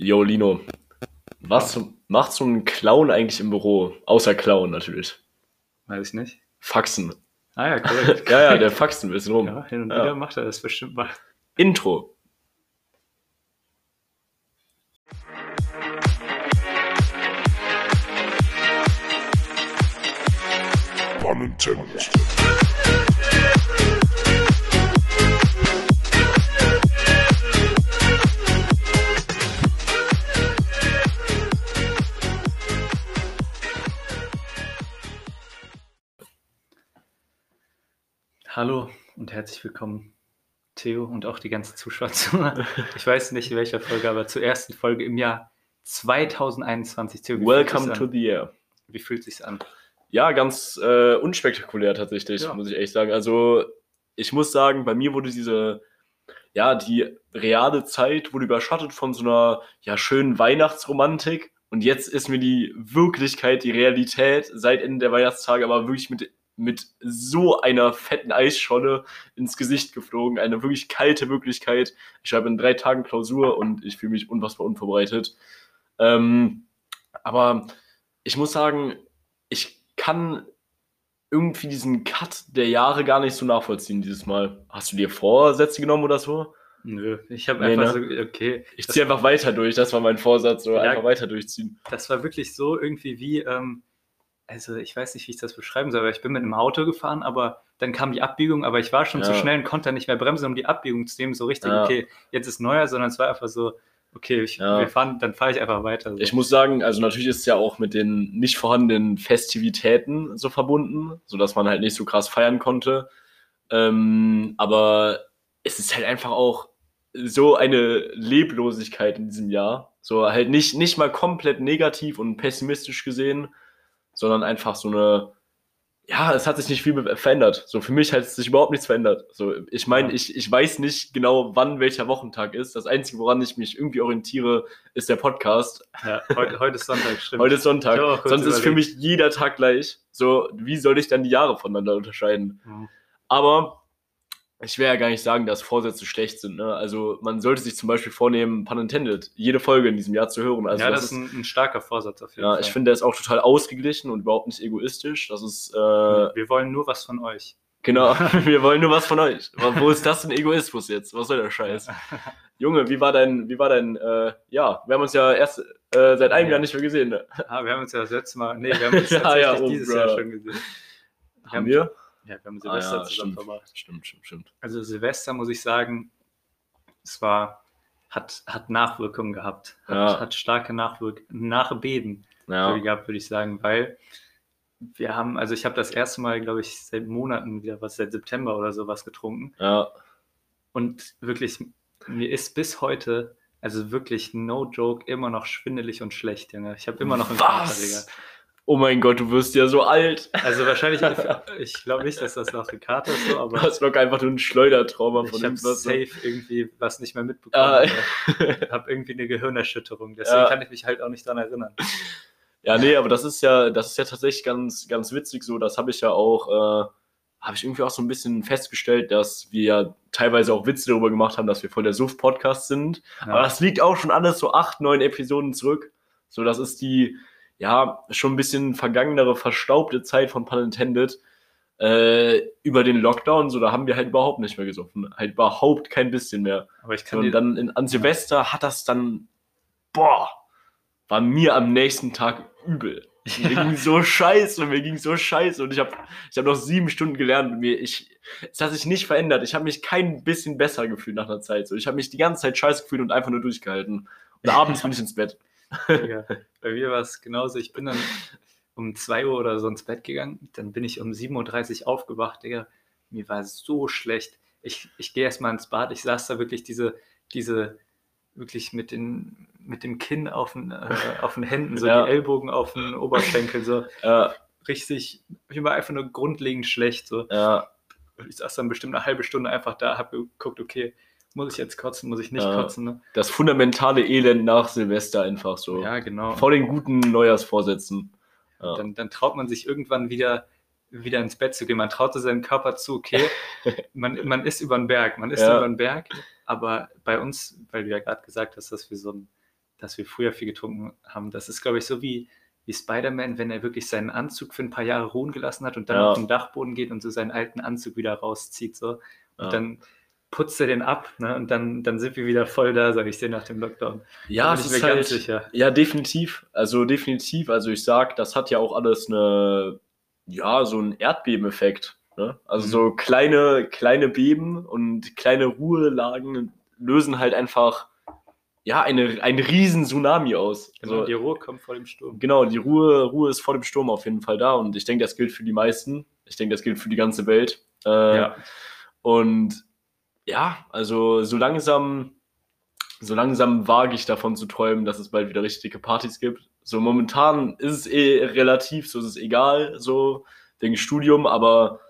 Yo, Lino, was macht so ein Clown eigentlich im Büro? Außer Clown natürlich. Weiß ich nicht. Faxen. Ah ja, korrekt. Ja, ja, der faxt ein bisschen rum. ja, hin und Ja. wieder macht er das bestimmt mal. Intro. Pun Hallo und herzlich willkommen, Theo und auch die ganzen Zuschauer. zu- Ich weiß nicht, in welcher Folge, aber zur ersten Folge im Jahr 2021. Theo, Welcome to the year. Wie fühlt sich's an? Ja, ganz äh, unspektakulär tatsächlich, Ja. muss ich echt sagen. Also, ich muss sagen, bei mir wurde diese, ja, die reale Zeit wurde überschattet von so einer, ja, schönen Weihnachtsromantik. Und jetzt ist mir die Wirklichkeit, die Realität seit Ende der Weihnachtstage aber wirklich mit, mit so einer fetten Eisscholle ins Gesicht geflogen. Eine wirklich kalte Wirklichkeit. Ich habe in drei Tagen Klausur und ich fühle mich unfassbar unvorbereitet. Ähm, aber ich muss sagen, ich kann irgendwie diesen Cut der Jahre gar nicht so nachvollziehen dieses Mal. Hast du dir Vorsätze genommen oder so? Nö, ich habe Nee, einfach ne? so, okay, Ich ziehe einfach weiter durch, das war mein Vorsatz, so Ja. einfach weiter durchziehen. das war wirklich so irgendwie wie, ähm, also ich weiß nicht, wie ich das beschreiben soll, aber ich bin mit einem Auto gefahren, aber dann kam die Abbiegung, aber ich war schon zu Ja. schnell und konnte nicht mehr bremsen, um die Abbiegung zu nehmen, so richtig, Ja. okay, jetzt ist neuer, sondern es war einfach so, okay, ich, Ja. wir fahren, dann fahre ich einfach weiter. So. Ich muss sagen, also natürlich ist es ja auch mit den nicht vorhandenen Festivitäten so verbunden, sodass man halt nicht so krass feiern konnte. Ähm, aber es ist halt einfach auch so eine Leblosigkeit in diesem Jahr. So halt nicht, nicht mal komplett negativ und pessimistisch gesehen, sondern einfach so eine, ja, es hat sich nicht viel verändert. So für mich hat sich überhaupt nichts verändert. So, ich meine, ich, ich weiß nicht genau, wann welcher Wochentag ist. Das Einzige, woran ich mich irgendwie orientiere, ist der Podcast. ja, heute, heute ist Sonntag, stimmt. Heute ist Sonntag. Sonst ist für überlegt. mich jeder Tag gleich. So, wie soll ich dann die Jahre voneinander unterscheiden? Mhm. Aber ich will ja gar nicht sagen, dass Vorsätze schlecht sind. Ne? Also man sollte sich zum Beispiel vornehmen, pun intended, jede Folge in diesem Jahr zu hören. Also ja, das ist ein, ein starker Vorsatz auf jeden ja, Fall. ich finde, der ist auch total ausgeglichen und überhaupt nicht egoistisch. Das ist, äh, wir wollen nur was von euch. genau, wir wollen nur was von euch. Wo ist das denn Egoismus jetzt? Was soll der Scheiß? Junge, wie war dein, wie war dein, äh, ja, wir haben uns ja erst äh, seit einem Ja. Jahr nicht mehr gesehen. Ne? Ah, wir haben uns ja das letzte Mal, nee, wir haben uns Ja, tatsächlich ja, oh, dieses bro. Jahr schon gesehen. Haben wir? Ja, wir haben Ah, Silvester ja, zusammen stimmt. verbracht. Stimmt, stimmt, stimmt. Also Silvester muss ich sagen, es war, hat, hat Nachwirkungen gehabt. Hat, Ja. hat starke Nachwirk Nachbeben Ja. gehabt, würde ich sagen, weil wir haben, also ich habe das erste Mal, glaube ich, seit Monaten wieder was, seit September oder sowas getrunken. Ja. Und wirklich, mir ist bis heute, also wirklich no joke, immer noch schwindelig und schlecht, Junge. Ich habe immer noch einen Kater, Digga. Oh mein Gott, du wirst ja so alt. Also wahrscheinlich, ich glaube nicht, dass das noch eine Karte ist, so, Du aber hast locker einfach nur ein Schleudertrauma von ich habe safe irgendwie was nicht mehr mitbekommen. Ah, Ich habe irgendwie eine Gehirnerschütterung, deswegen Ja. kann ich mich halt auch nicht daran erinnern. Ja, nee, aber das ist ja, das ist ja tatsächlich ganz, ganz witzig so. Das habe ich ja auch, äh, habe ich irgendwie auch so ein bisschen festgestellt, dass wir ja teilweise auch Witze darüber gemacht haben, dass wir voll der Suff-Podcast sind. Aber das liegt auch schon alles so acht, neun Episoden zurück. So, das ist die, ja, schon ein bisschen vergangenere, verstaubte Zeit von Pun Intended. Äh, über den Lockdown, so, da haben wir halt überhaupt nicht mehr gesoffen. Halt überhaupt kein bisschen mehr. aber ich kann Und dann in, an Silvester hat das dann, boah, war mir am nächsten Tag übel. Mir ging so scheiße, mir ging so scheiße und ich habe ich hab noch sieben Stunden gelernt und mir, ich, es hat sich nicht verändert. Ich habe mich kein bisschen besser gefühlt nach einer Zeit. So, ich habe mich die ganze Zeit scheiße gefühlt und einfach nur durchgehalten. Und abends bin ich ins Bett. Digga, bei mir war es genauso. Ich bin dann um 2 Uhr oder so ins Bett gegangen. Dann bin ich um 7.30 Uhr aufgewacht, Digga. Mir war so schlecht. Ich, ich gehe erstmal ins Bad. Ich saß da wirklich diese, diese, wirklich mit, den, mit dem Kinn auf den, äh, auf den Händen, so Ja. die Ellbogen auf den Oberschenkel, so Ja, richtig, mir war einfach nur grundlegend schlecht. So. ja, Ich saß dann bestimmt eine halbe Stunde einfach da, habe geguckt, okay, muss ich jetzt kotzen, muss ich nicht Ja. kotzen. Ne? das fundamentale Elend nach Silvester einfach so. Ja, genau. Vor den guten Neujahrsvorsätzen. Ja. Dann, dann traut man sich irgendwann wieder, wieder ins Bett zu gehen. Man traute seinem Körper zu, okay, man, man ist über den Berg, man ist Ja. über den Berg, aber bei uns, weil du ja gerade gesagt hast, dass wir so ein dass wir früher viel getrunken haben. Das ist, glaube ich, so wie, wie Spider-Man, wenn er wirklich seinen Anzug für ein paar Jahre ruhen gelassen hat und dann Ja. auf den Dachboden geht und so seinen alten Anzug wieder rauszieht. So. Und Ja. dann putzt er den ab ne? und dann, dann sind wir wieder voll da, sage ich dir, nach dem Lockdown. Ja, da es bin ist halt, ganz sicher. Ja, definitiv. Also definitiv. Also ich sag, das hat ja auch alles eine, ja, so einen Erdbebeneffekt. Ne? Also Mhm. so kleine, kleine Beben und kleine Ruhelagen lösen halt einfach, ja, eine, einen riesen Tsunami aus. Genau, so, die Ruhe kommt vor dem Sturm. genau, die Ruhe, Ruhe ist vor dem Sturm auf jeden Fall da und ich denke, das gilt für die meisten. Ich denke, das gilt für die ganze Welt. Äh, Ja. und ja, also so langsam, so langsam wage ich davon zu träumen, dass es bald wieder richtige Partys gibt. So momentan ist es eh relativ, so ist es egal, so wegen Studium, aber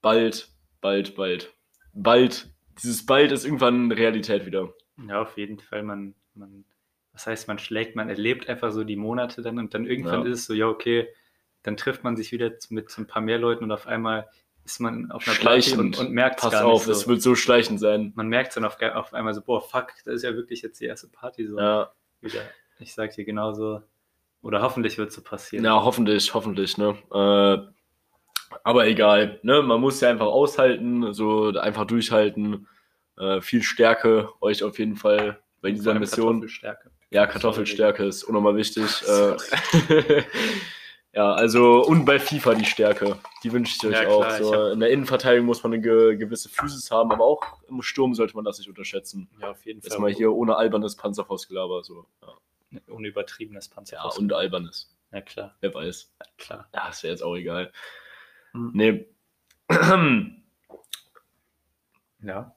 bald, bald, bald, bald, dieses bald ist irgendwann Realität wieder. Ja, auf jeden Fall. Man, man, was heißt, man schlägt, man erlebt einfach so die Monate dann und dann irgendwann Ja. ist es so, ja, okay, dann trifft man sich wieder mit so ein paar mehr Leuten und auf einmal ist man auf einer Party und, und merkt es Pass gar auf, nicht es so. wird so schleichend sein. Man merkt dann auf, auf einmal so, boah, fuck, das ist ja wirklich jetzt die erste Party so Ja, wieder. Ich sag dir genauso. Oder hoffentlich wird es so passieren. ja hoffentlich, hoffentlich, ne? Äh, aber egal, ne? Man muss ja einfach aushalten, so einfach durchhalten. Äh, viel Stärke euch auf jeden Fall bei dieser Mission. Kartoffelstärke. Ja, Kartoffelstärke ist unnormal wichtig. Äh, ja, also und bei FIFA die Stärke. Die wünsche ich euch Ja, auch. klar, so, hab- in der Innenverteidigung muss man eine ge gewisse Physis haben, aber auch im Sturm sollte man das nicht unterschätzen. Ja, auf jeden Jetzt Fall. mal hier ohne albernes Panzerfaustgelaber. So. Ja. Ohne übertriebenes ja, Panzer. und albernes. ja, klar, Wer weiß. klar. Ja, ist ja jetzt auch egal. Hm. Nee. Ja.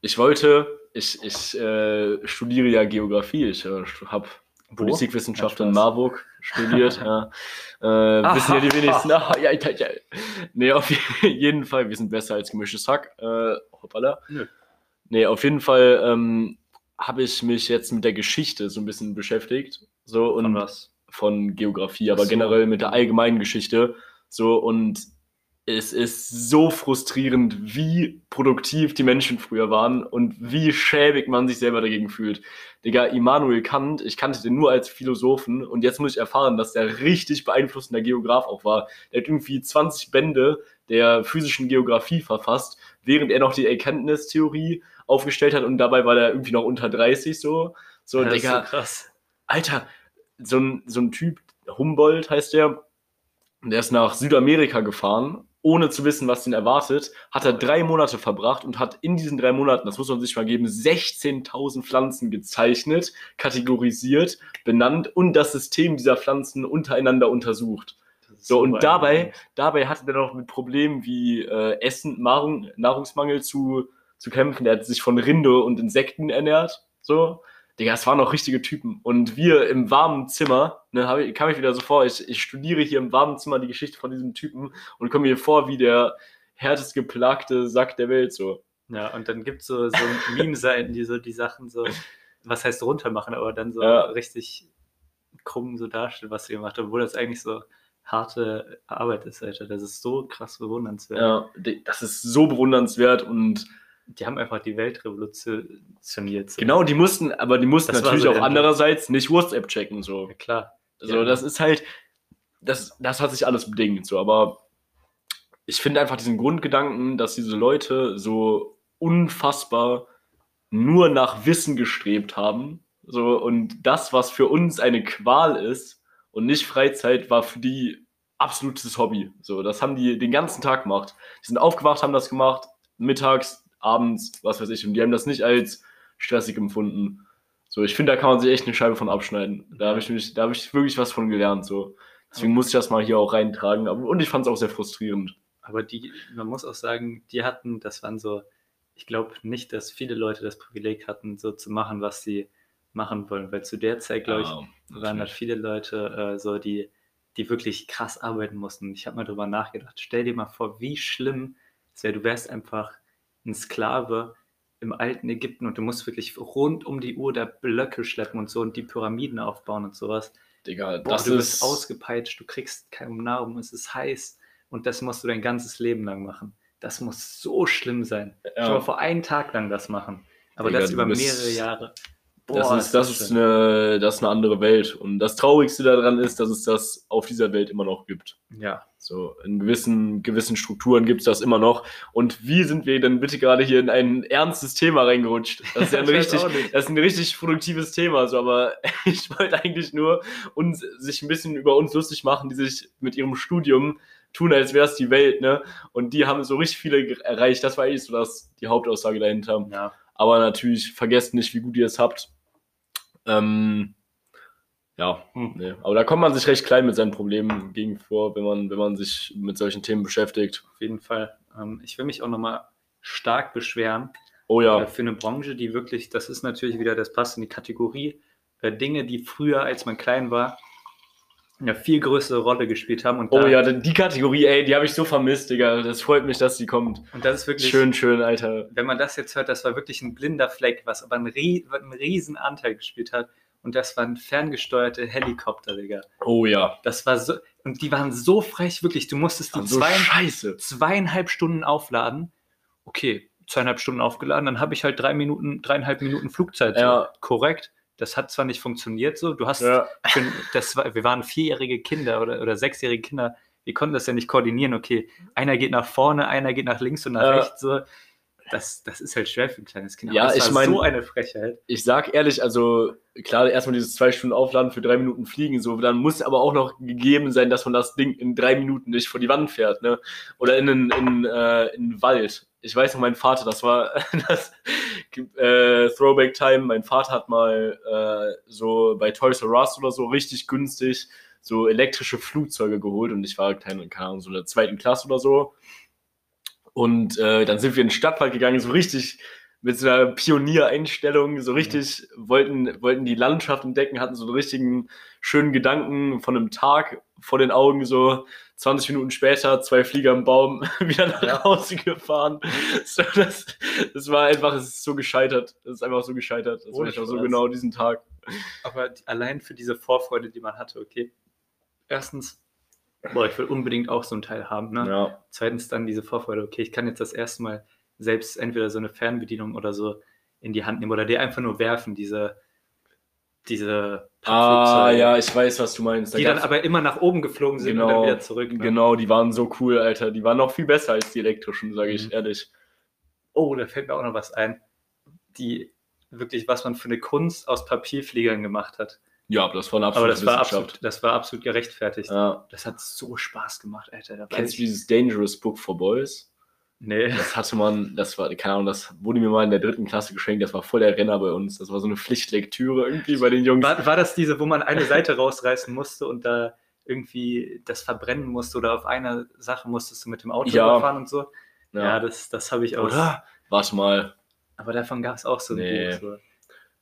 Ich wollte, ich, ich äh, studiere ja Geografie. Ich äh, habe Politikwissenschaft in. Marburg studiert. ja. äh, wissen ja die wenigsten. Ah, ja, ja, ja. Nee, auf jeden Fall, wir sind besser als gemischtes Hack. Äh, hoppala. Nö. Nee, auf jeden Fall ähm, habe ich mich jetzt mit der Geschichte so ein bisschen beschäftigt. So, und Von was? von Geografie, aber so. generell mit der allgemeinen Geschichte. So, und es ist so frustrierend, wie produktiv die Menschen früher waren und wie schäbig man sich selber dagegen fühlt. Digga, Immanuel Kant, ich kannte den nur als Philosophen und jetzt muss ich erfahren, dass der richtig beeinflussender Geograf auch war. Der hat irgendwie 20 Bände der physischen Geografie verfasst, während er noch die Erkenntnistheorie aufgestellt hat und dabei war der irgendwie noch unter 30 so. So, Ja, Digga, so krass. Alter, so ein, so ein Typ, Humboldt heißt der, der ist nach Südamerika gefahren, ohne zu wissen, was den erwartet, hat er drei Monate verbracht und hat in diesen drei Monaten, das muss man sich mal geben, 16.000 Pflanzen gezeichnet, kategorisiert, benannt und das System dieser Pflanzen untereinander untersucht. So, und dabei, dabei hatte der noch mit Problemen wie äh, Essen, Nahrung, Nahrungsmangel zu, zu kämpfen. Der hat sich von Rinde und Insekten ernährt. So. Digga, es waren noch richtige Typen. Und wir im warmen Zimmer, ne, hab ich, kam ich wieder so vor, ich, ich studiere hier im warmen Zimmer die Geschichte von diesem Typen und komme mir vor wie der härtest geplagte Sack der Welt. So. Ja, und dann gibt es so, so Meme-Seiten, die so die Sachen so, was heißt runter machen, aber dann so Ja. richtig krumm so darstellen, was sie gemacht haben, obwohl das eigentlich so harte Arbeit ist, Alter. Das ist so krass bewundernswert. Ja, das ist so bewundernswert und Die haben einfach die Welt revolutioniert. So. genau, die mussten, aber die mussten Das natürlich so auch der- andererseits nicht WhatsApp checken. So. Ja, klar. So, Ja. das ist halt, das, das hat sich alles bedingt, so, aber ich finde einfach diesen Grundgedanken, dass diese Leute so unfassbar nur nach Wissen gestrebt haben, so, und das, was für uns eine Qual ist und nicht Freizeit, war für die absolutes Hobby. So, das haben die den ganzen Tag gemacht. Die sind aufgewacht, haben das gemacht, mittags, abends, was weiß ich, und die haben das nicht als stressig empfunden. So, ich finde, da kann man sich echt eine Scheibe von abschneiden. Da habe ich mich, da habe ich wirklich was von gelernt. So. Deswegen muss ich das mal hier auch reintragen. Und ich fand es auch sehr frustrierend. Aber die, man muss auch sagen, die hatten, das waren so, ich glaube nicht, dass viele Leute das Privileg hatten, so zu machen, was sie machen wollen, weil zu der Zeit, glaube ich, Ja, waren halt viele Leute äh, so, die, die wirklich krass arbeiten mussten. Ich habe mal drüber nachgedacht. Stell dir mal vor, wie schlimm es wäre, du wärst einfach ein Sklave im alten Ägypten und du musst wirklich rund um die Uhr da Blöcke schleppen und so und die Pyramiden aufbauen und sowas. Digga, Boah, das du ist. bist ausgepeitscht, du kriegst keine Nahrung, es ist heiß und das musst du dein ganzes Leben lang machen. Das muss so schlimm sein. Ja. Schon mal vor einen Tag lang das machen. Aber Digga, das über bist- mehrere Jahre. Das ist, das ist, eine, das ist eine andere Welt. Und das Traurigste daran ist, dass es das auf dieser Welt immer noch gibt. Ja. So, in gewissen, gewissen Strukturen gibt es das immer noch. Und wie sind wir denn bitte gerade hier in ein ernstes Thema reingerutscht? Das ist ja ein, richtig, das ist ein richtig produktives Thema, so, aber ich wollte eigentlich nur uns, sich ein bisschen über uns lustig machen, die sich mit ihrem Studium tun, als wäre es die Welt, ne? Und die haben so richtig viele erreicht. Das war eigentlich so das, die Hauptaussage dahinter. Ja. Aber natürlich, vergesst nicht, wie gut ihr es habt. Ähm, ja, Hm. nee. aber da kommt man sich recht klein mit seinen Problemen gegen vor, wenn man, wenn man sich mit solchen Themen beschäftigt. Auf jeden Fall. Ähm, ich will mich auch nochmal stark beschweren Oh äh, ja, für eine Branche, die wirklich, das ist natürlich wieder, das passt in die Kategorie, äh, Dinge, die früher, als man klein war, eine viel größere Rolle gespielt haben. Und oh ja, die Kategorie, ey, die habe ich so vermisst, Digga. Das freut mich, dass die kommt. Und das ist wirklich, Schön, schön, Alter. wenn man das jetzt hört, das war wirklich ein blinder Fleck, was aber einen, einen riesen Anteil gespielt hat. Und das waren ferngesteuerte Helikopter, Digga. Oh ja. Das war so, und die waren so frech, wirklich. Du musstest die So zwei, scheiße. zweieinhalb Stunden aufladen. Okay, zweieinhalb Stunden aufgeladen, dann habe ich halt drei Minuten, dreieinhalb Minuten Flugzeit. So. Ja. Korrekt. Das hat zwar nicht funktioniert so. Du hast, Ja. schon, das war, wir waren vierjährige Kinder oder, oder sechsjährige Kinder. Wir konnten das ja nicht koordinieren. Okay, einer geht nach vorne, einer geht nach links und nach Ja. rechts. So. Das, das ist halt schwer für ein kleines Kind. Ja, das ich war mein- so eine Frechheit. Ich sag ehrlich, also klar, erstmal dieses zwei Stunden Aufladen für drei Minuten fliegen, so, dann muss aber auch noch gegeben sein, dass man das Ding in drei Minuten nicht vor die Wand fährt, ne? Oder in einen in, äh, in den Wald. Ich weiß noch, mein Vater, das war das äh, Throwback Time. Mein Vater hat mal äh, so bei Toys R Us oder so richtig günstig so elektrische Flugzeuge geholt und ich war keine, keine Ahnung, so in der zweiten Klasse oder so. Und äh, dann sind wir in den Stadtwald gegangen, so richtig mit so einer Pioniereinstellung, so richtig wollten, wollten die Landschaft entdecken, hatten so einen richtigen schönen Gedanken von einem Tag vor den Augen, so 20 Minuten später, zwei Flieger im Baum, wieder nach Ja. Hause gefahren. So, das, das war einfach, es ist so gescheitert. Es ist einfach so gescheitert. Das war einfach so genau diesen Tag. Aber die- allein für diese Vorfreude, die man hatte, okay. Erstens, boah, ich will unbedingt auch so ein Teil haben. Ne? Ja. Zweitens dann diese Vorfreude, okay, ich kann jetzt das erste Mal selbst entweder so eine Fernbedienung oder so in die Hand nehmen oder die einfach nur werfen, diese, diese Ah, ja, ich weiß, was du meinst. Da die dann aber immer nach oben geflogen sind und dann wieder zurück. Ne? Genau, die waren so cool, Alter. Die waren noch viel besser als die elektrischen, sage ich Mhm. ehrlich. Oh, da fällt mir auch noch was ein. Die wirklich, was man für eine Kunst aus Papierfliegern gemacht hat. Ja, aber das war eine Aber absolute das war, absolut, das war absolut gerechtfertigt. Ja. Das hat so Spaß gemacht, Alter. Kennst du dieses Dangerous Book for Boys? Nee. Das hatte man, das war, keine Ahnung, das wurde mir mal in der dritten Klasse geschenkt, das war voll der Renner bei uns. Das war so eine Pflichtlektüre irgendwie bei den Jungs. War, war das diese, wo man eine Seite rausreißen musste und da irgendwie das verbrennen musste oder auf einer Sache musstest du mit dem Auto Ja. fahren und so? Ja, das, das habe ich auch. Oder? Warte mal. Aber davon gab es auch so ein Nee. Buch. So.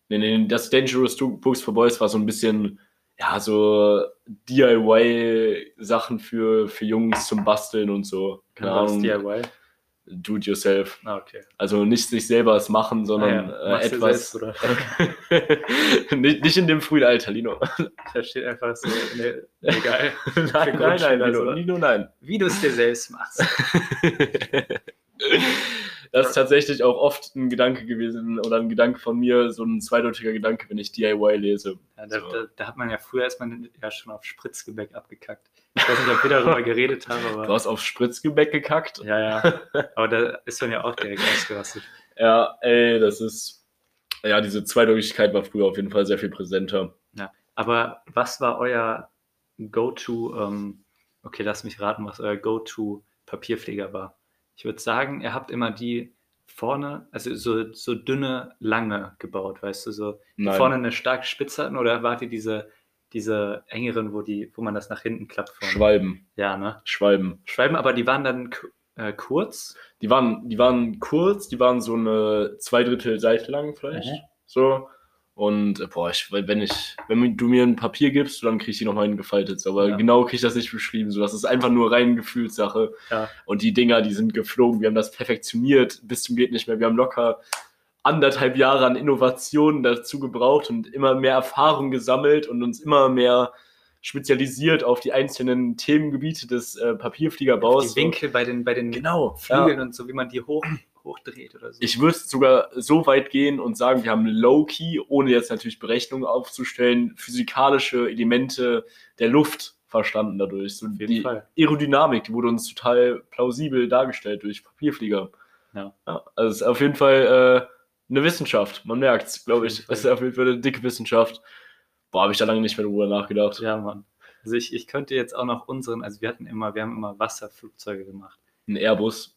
Nee, nee, das Dangerous Books for Boys war so ein bisschen, ja, so DIY-Sachen für, für Jungs zum Basteln und so. Keine Ahnung. DIY? Do it yourself. Ah, okay. Also nicht sich selber es machen, sondern Ah, ja. äh, etwas. selbst, oder? nicht, nicht in dem frühen Alter, Lino. Da steht einfach so, nee, egal. nein, nein, nein, Grundschüler, Lino, so. Lino, nein. Wie du es dir selbst machst. Das ist tatsächlich auch oft ein Gedanke gewesen oder ein Gedanke von mir, so ein zweideutiger Gedanke, wenn ich DIY lese. Ja, da, So. da, da hat man ja früher ist man ja schon auf Spritzgebäck abgekackt. Ich weiß nicht, ob wir darüber geredet haben, Du aber. hast auf Spritzgebäck gekackt. Ja, ja. Aber da ist man ja auch direkt ausgerastet. Ja, ey, das ist. Ja, diese Zweideutigkeit war früher auf jeden Fall sehr viel präsenter. Aber was war euer Go-To, ähm, okay, lass mich raten, was euer Go-To-Papierpfleger war? Ich würde sagen, ihr habt immer die vorne, also so, so dünne, lange gebaut, weißt du, so die Nein. vorne eine starke Spitze hatten oder wart ihr diese, diese engeren, wo, die, wo man das nach hinten klappt? Vorne? Schwalben. Ja, ne? Schwalben. Schwalben, aber die waren dann äh, kurz. Die waren, die waren kurz, die waren so eine zwei Drittel Seite lang vielleicht. Mhm. So. Und äh, boah, ich, wenn ich, wenn du mir ein Papier gibst, dann krieg ich die nochmal hingefaltet. Aber Ja. genau krieg ich das nicht beschrieben. So, das ist einfach nur rein Gefühlssache. Ja. Und die Dinger, die sind geflogen. Wir haben das perfektioniert bis zum geht nicht mehr. Wir haben locker anderthalb Jahre an Innovationen dazu gebraucht und immer mehr Erfahrung gesammelt und uns immer mehr spezialisiert auf die einzelnen Themengebiete des äh, Papierfliegerbaus. Die Winkel bei den, bei den Genau. Flügeln und so, wie man die hoch, hochdreht oder so. Ich würde sogar so weit gehen und sagen, wir haben low-key, ohne jetzt natürlich Berechnungen aufzustellen, physikalische Elemente der Luft verstanden dadurch. So die Fall. Aerodynamik, die wurde uns total plausibel dargestellt durch Papierflieger. Ja. also es ist auf jeden Fall äh, eine Wissenschaft. Man merkt es, glaube ich. Es ist auf jeden Fall eine dicke Wissenschaft. Boah, habe ich da lange nicht mehr drüber nachgedacht. Ja, Mann. Also ich, ich könnte jetzt auch noch unseren, also wir hatten immer, wir haben immer Wasserflugzeuge gemacht. Ein Airbus.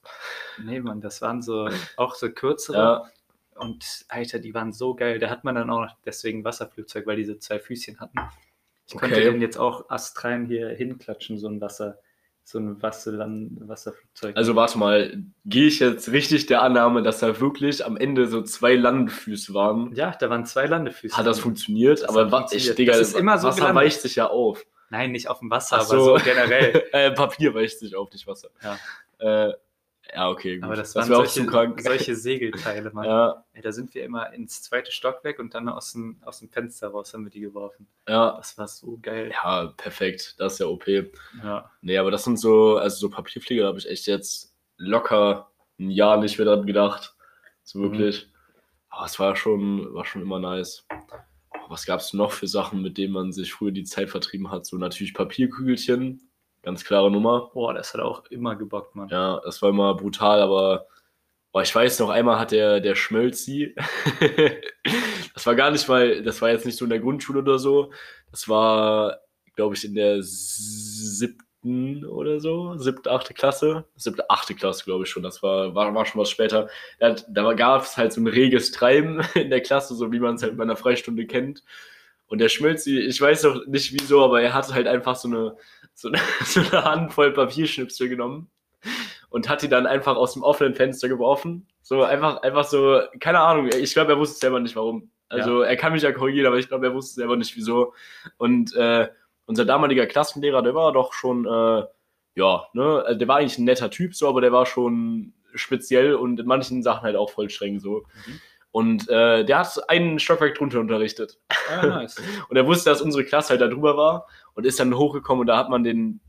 Nee, Mann, das waren so auch so kürzere. Ja, Und Alter, die waren so geil. Da hat man dann auch noch deswegen Wasserflugzeug, weil diese zwei Füßchen hatten. Ich könnte Okay. den jetzt auch astrein hier hinklatschen, so ein Wasser, so ein Wasserland, Wasserflugzeug. also warte mal, gehe ich jetzt richtig der Annahme, dass da wirklich am Ende so zwei Landfüße waren? ja, da waren zwei Landefüße. Hat das funktioniert? Das aber hat wa- funktioniert. Ich, Digga, Das ist immer so Wasser gelandet. weicht sich ja auf. Nein, nicht auf dem Wasser, Ach aber so generell. äh, Papier weicht sich auf, nicht Wasser. Ja. Äh, ja, okay, gut. Aber das, das waren wäre auch zu solche, krank. solche Segelteile, Mann. Ja, Ey, da sind wir immer ins zweite Stockwerk und dann aus dem, aus dem Fenster raus haben wir die geworfen. ja. Das war so geil. Ja, perfekt. Das ist ja OP. Ja. Nee, aber das sind so, also so Papierflieger, da habe ich echt jetzt locker ein Jahr nicht mehr dran gedacht. So Mhm. wirklich. Aber es war schon, war schon immer nice. Aber Was gab es noch für Sachen, mit denen man sich früher die Zeit vertrieben hat? So natürlich Papierkügelchen, ganz klare Nummer. Boah, das hat auch immer gebockt, Mann. Ja, das war immer brutal, aber boah, ich weiß noch, einmal hat der, der Schmölzi, das war gar nicht mal, das war jetzt nicht so in der Grundschule oder so, das war, glaube ich, in der siebten oder so, siebte, achte Klasse, siebte, achte Klasse, glaube ich schon, das war, war, war schon was später. Da, da gab es halt so ein reges Treiben in der Klasse, so wie man es halt bei einer Freistunde kennt. Und der Schmölzi, ich weiß noch nicht wieso, aber er hatte halt einfach so eine, so eine, so eine Handvoll Papierschnipsel genommen und hat die dann einfach aus dem offenen Fenster geworfen. So einfach, einfach so, keine Ahnung, ich glaube, er wusste selber nicht warum. Also er kann mich ja korrigieren, aber ich glaube, er wusste selber nicht wieso. Und äh, unser damaliger Klassenlehrer, der war doch schon, äh, ja, ne, also der war eigentlich ein netter Typ, so, aber der war schon speziell und in manchen Sachen halt auch voll streng so. Mhm. Und äh, der hat einen Stockwerk drunter unterrichtet. Ah, nice. Und er wusste, dass unsere Klasse halt da drüber war und ist dann hochgekommen und da hat man den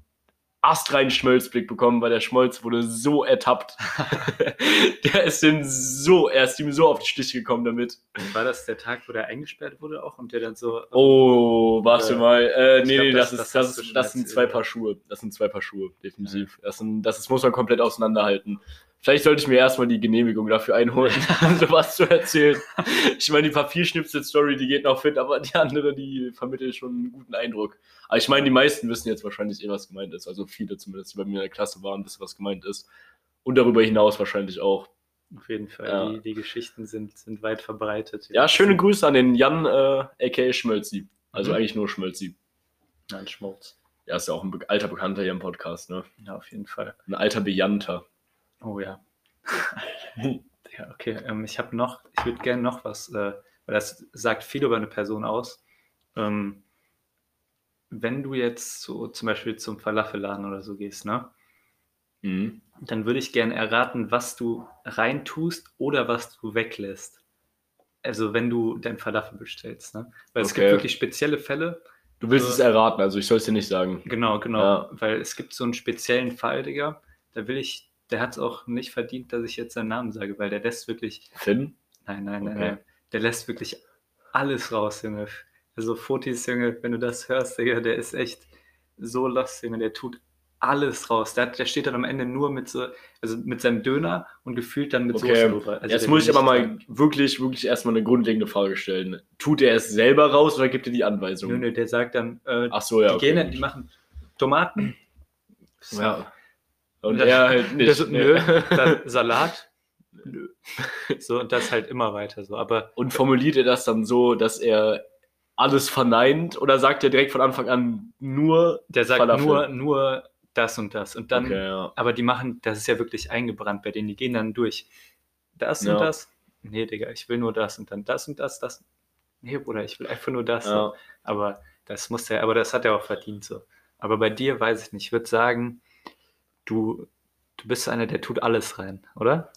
astreinen Schmolzblick bekommen, weil der Schmolz wurde so ertappt. der ist dem so, er ist ihm so auf die Stiche gekommen damit. War das der Tag, wo der eingesperrt wurde auch und der dann so. Oh, warte Äh, mal. Äh, nee, glaub, nee, das- das, ist, das, ist, das sind zwei ja. Paar Schuhe. Das sind zwei Paar Schuhe, definitiv. Das, sind, das ist, muss man komplett auseinanderhalten. Vielleicht sollte ich mir erstmal die Genehmigung dafür einholen, sowas zu erzählen. Ich meine, die Papierschnipsel-Story, die geht noch fit, aber die andere, die vermittelt schon einen guten Eindruck. Aber ich meine, die meisten wissen jetzt wahrscheinlich eh, was gemeint ist. Also viele zumindest, die bei mir in der Klasse waren, wissen, was gemeint ist. Und darüber hinaus wahrscheinlich auch. Auf jeden Fall. Ja. Die, die Geschichten sind, sind weit verbreitet. Ja, schöne Grüße an den Jan, äh, aka Schmölzi. Also Mhm. eigentlich nur Schmölzi. Nein, Schmutz. Ja, ist ja auch ein alter Bekannter hier im Podcast, ne? Ja, auf jeden Fall. Ein alter Bejanter. Oh ja. ja, okay. Ähm, ich habe noch, ich würde gerne noch was, äh, weil das sagt viel über eine Person aus. Ähm, wenn du jetzt so zum Beispiel zum Falafelladen oder so gehst, ne? Mhm. Dann würde ich gerne erraten, was du reintust oder was du weglässt. Also wenn du dein Falafel bestellst, ne? Weil es Okay. gibt wirklich spezielle Fälle. Du willst Äh, es erraten, also ich soll es dir nicht sagen. Genau, genau. Ja. Weil es gibt so einen speziellen Fall, Digga. Da will ich, der hat es auch nicht verdient, dass ich jetzt seinen Namen sage, weil der lässt wirklich, Finn? nein, nein, nein, Okay. nein. Der lässt wirklich alles raus, Junge. Also Fotis, Junge, wenn du das hörst, Digga, der ist echt so lost, Junge. Der tut alles raus. Der, hat, der steht dann am Ende nur mit so, also mit seinem Döner und gefühlt dann mit Okay. Soße drüber. Also Jetzt muss ich aber mal wirklich, wirklich erstmal eine grundlegende Frage stellen. Tut er es selber raus oder gibt er die Anweisung? Nö, nö, der sagt dann, äh, Ach so, ja. die Okay, gehen die machen Tomaten. Ja. Und Das- er halt nicht. Der so, nee. nö, dann Salat. Nö. So, und das halt immer weiter so. Aber Und formuliert er das dann so, dass er alles verneint oder sagt er direkt von Anfang an nur der sagt Falafel? nur, nur das und das. Und dann, Okay, ja. aber die machen, das ist ja wirklich eingebrannt bei denen, die gehen dann durch. Das Ja. und das. Nee, Digga, ich will nur das und dann das und das, das. Nee, Bruder, ich will einfach nur das. Ja. Aber das muss er, aber das hat er auch verdient so. Aber bei dir weiß ich nicht. Ich würde sagen, du, du bist einer, der tut alles rein, oder?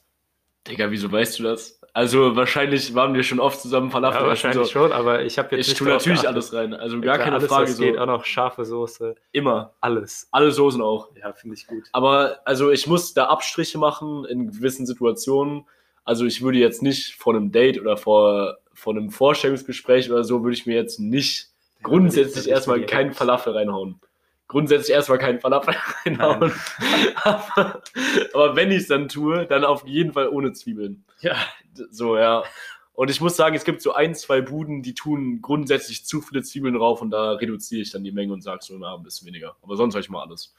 Digga, wieso weißt du das? Also wahrscheinlich waren wir schon oft zusammen Falafel. Ja, wahrscheinlich so. schon, aber ich habe jetzt Ich tue natürlich geachtet. alles rein. Also Ja, gar klar, keine alles, Frage. was So. geht, auch noch scharfe Soße, Immer. alles. Alle Soßen auch. Ja, finde ich gut. Aber also ich muss da Abstriche machen in gewissen Situationen. Also ich würde jetzt nicht vor einem Date oder vor, vor einem Vorstellungsgespräch oder so, würde ich mir jetzt nicht grundsätzlich Ja, erstmal keinen Falafel reinhauen. Grundsätzlich erstmal keinen Falafel reinhauen. aber, aber wenn ich es dann tue, dann auf jeden Fall ohne Zwiebeln. Ja, So, ja. Und ich muss sagen, es gibt so ein, zwei Buden, die tun grundsätzlich zu viele Zwiebeln drauf und da reduziere ich dann die Menge und sage so, na, ein bisschen weniger. Aber sonst habe ich mal alles.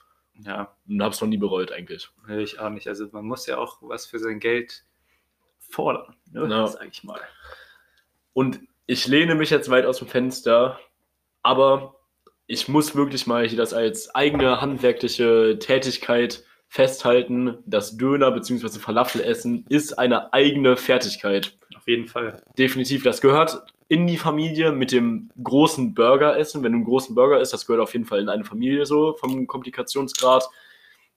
ja, Und hab's noch nie bereut eigentlich. ich auch nicht. Also man muss ja auch was für sein Geld fordern, ne? Ja. sag ich mal. Und ich lehne mich jetzt weit aus dem Fenster, aber ich muss wirklich mal hier das als eigene handwerkliche Tätigkeit festhalten. Das Döner bzw. Falafelessen ist eine eigene Fertigkeit. Auf jeden Fall. Definitiv, das gehört in die Familie mit dem großen Burgeressen. Wenn du einen großen Burger isst, das gehört auf jeden Fall in eine Familie so vom Komplikationsgrad.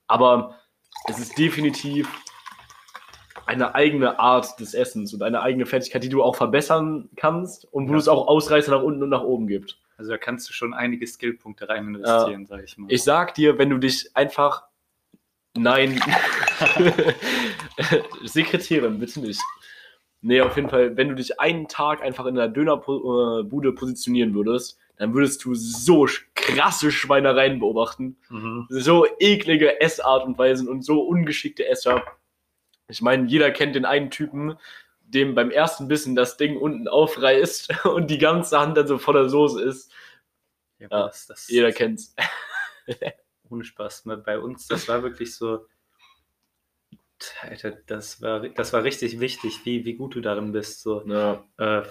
Aber es ist definitiv eine eigene Art des Essens und eine eigene Fertigkeit, die du auch verbessern kannst und wo Ja. es auch Ausreißer nach unten und nach oben gibt. Also da kannst du schon einige Skillpunkte rein investieren, sag ich mal. Ich sag dir, wenn du dich einfach. Nein. Sekretärin, bitte nicht. Nee, auf jeden Fall, wenn du dich einen Tag einfach in der Dönerbude positionieren würdest, dann würdest du so krasse Schweinereien beobachten. Mhm. So eklige Essart und Weisen und so ungeschickte Esser. Ich meine, jeder kennt den einen Typen, dem beim ersten Bissen das Ding unten aufreißt und die ganze Hand dann so voller Soße ist. Ja, Ja, das, das, Jeder kennt's. ohne Spaß. Bei uns, das war wirklich so. Alter, das war, das war richtig wichtig, wie, wie gut du darin bist, so, Ja. äh,